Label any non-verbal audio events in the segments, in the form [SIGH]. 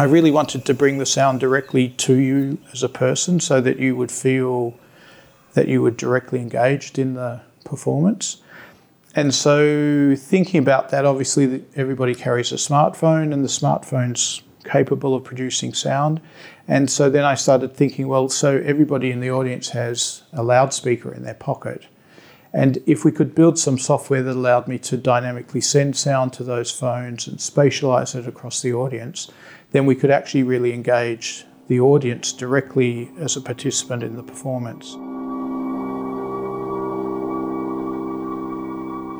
I really wanted to bring the sound directly to you as a person so that you would feel that you were directly engaged in the performance. And so, thinking about that, obviously, everybody carries a smartphone, and the smartphone's capable of producing sound. And so then I started thinking, well, so everybody in the audience has a loudspeaker in their pocket. And if we could build some software that allowed me to dynamically send sound to those phones and spatialize it across the audience, then we could actually really engage the audience directly as a participant in the performance.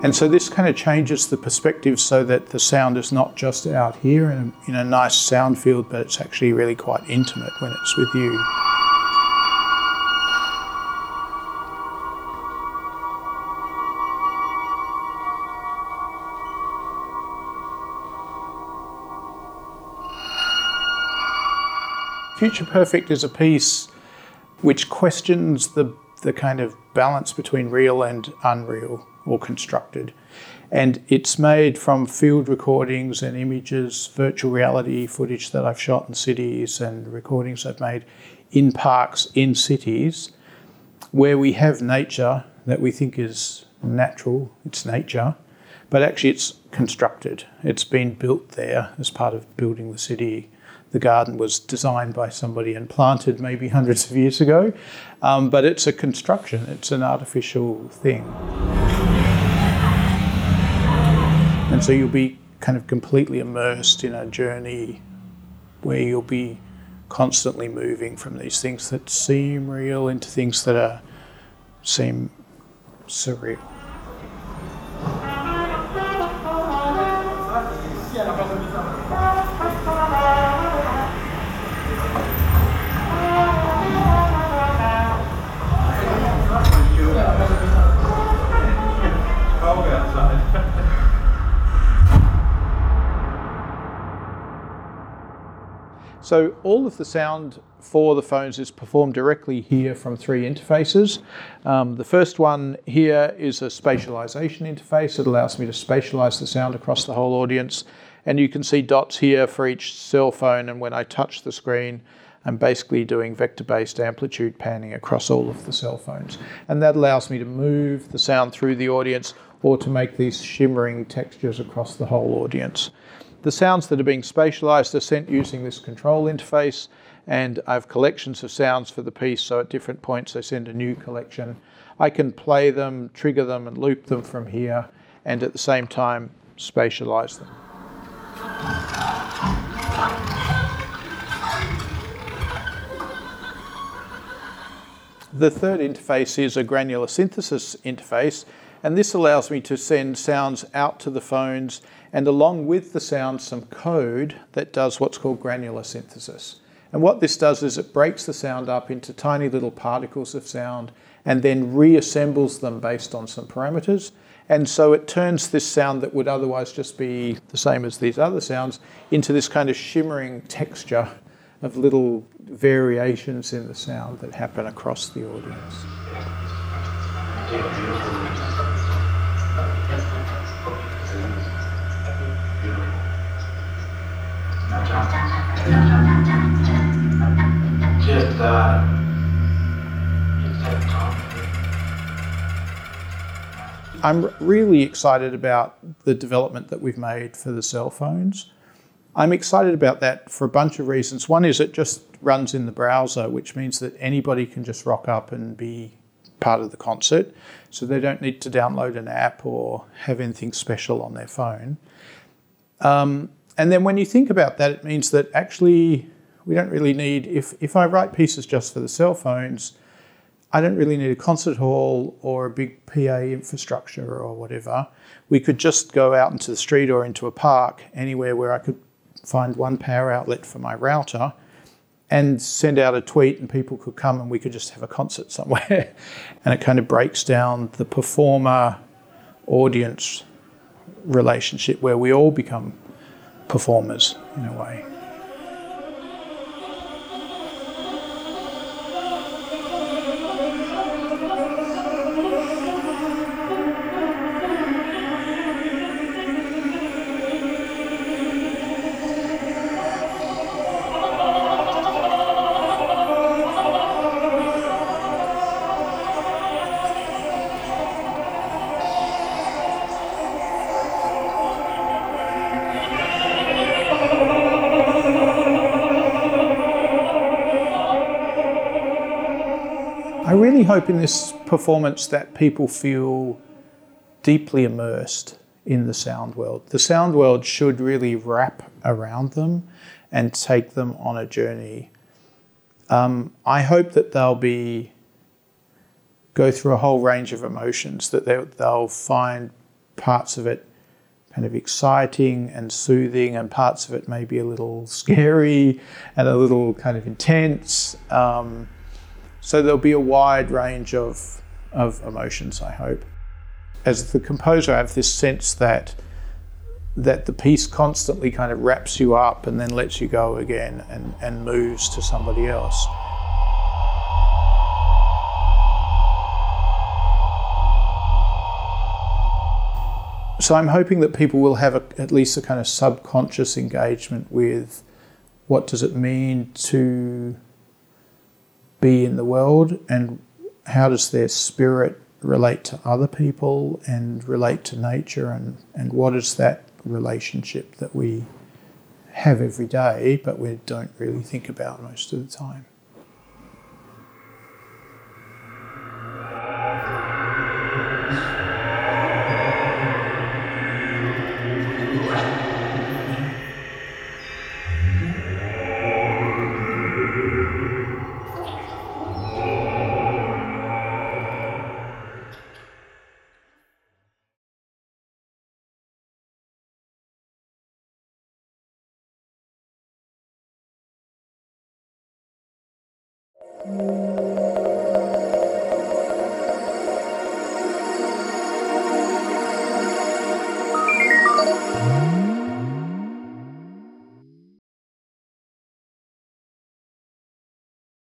And so this kind of changes the perspective so that the sound is not just out here in a, in a nice sound field, but it's actually really quite intimate when it's with you. Future Perfect is a piece which questions the, the kind of balance between real and unreal or constructed. And it's made from field recordings and images, virtual reality footage that I've shot in cities, and recordings I've made in parks in cities where we have nature that we think is natural, it's nature, but actually it's constructed. It's been built there as part of building the city the garden was designed by somebody and planted maybe hundreds of years ago, um, but it's a construction, it's an artificial thing. And so you'll be kind of completely immersed in a journey where you'll be constantly moving from these things that seem real into things that are seem surreal. So all of the sound for the phones is performed directly here from three interfaces. Um, the first one here is a spatialization interface. It allows me to spatialize the sound across the whole audience. And you can see dots here for each cell phone. And when I touch the screen, I'm basically doing vector-based amplitude panning across all of the cell phones. And that allows me to move the sound through the audience or to make these shimmering textures across the whole audience. The sounds that are being spatialized are sent using this control interface, and I have collections of sounds for the piece, so at different points I send a new collection. I can play them, trigger them, and loop them from here, and at the same time spatialize them. The third interface is a granular synthesis interface, and this allows me to send sounds out to the phones and along with the sound, some code that does what's called granular synthesis. And what this does is it breaks the sound up into tiny little particles of sound and then reassembles them based on some parameters. And so it turns this sound that would otherwise just be the same as these other sounds into this kind of shimmering texture of little variations in the sound that happen across the audience. I'm really excited about the development that we've made for the cell phones. I'm excited about that for a bunch of reasons. One is it just runs in the browser, which means that anybody can just rock up and be part of the concert. So they don't need to download an app or have anything special on their phone. Um, and then when you think about that, it means that actually we don't really need, if, if I write pieces just for the cell phones, I don't really need a concert hall or a big PA infrastructure or whatever. We could just go out into the street or into a park, anywhere where I could find one power outlet for my router and send out a tweet and people could come and we could just have a concert somewhere. [LAUGHS] and it kind of breaks down the performer audience relationship where we all become performers in a way. Really hope in this performance that people feel deeply immersed in the sound world. The sound world should really wrap around them and take them on a journey. Um, I hope that they'll be go through a whole range of emotions that they, they'll find parts of it kind of exciting and soothing, and parts of it maybe a little scary and a little kind of intense. Um, so there'll be a wide range of, of emotions, I hope. As the composer, I have this sense that that the piece constantly kind of wraps you up and then lets you go again and, and moves to somebody else. So I'm hoping that people will have a, at least a kind of subconscious engagement with what does it mean to be in the world and how does their spirit relate to other people and relate to nature and, and what is that relationship that we have every day but we don't really think about most of the time. Mm-hmm.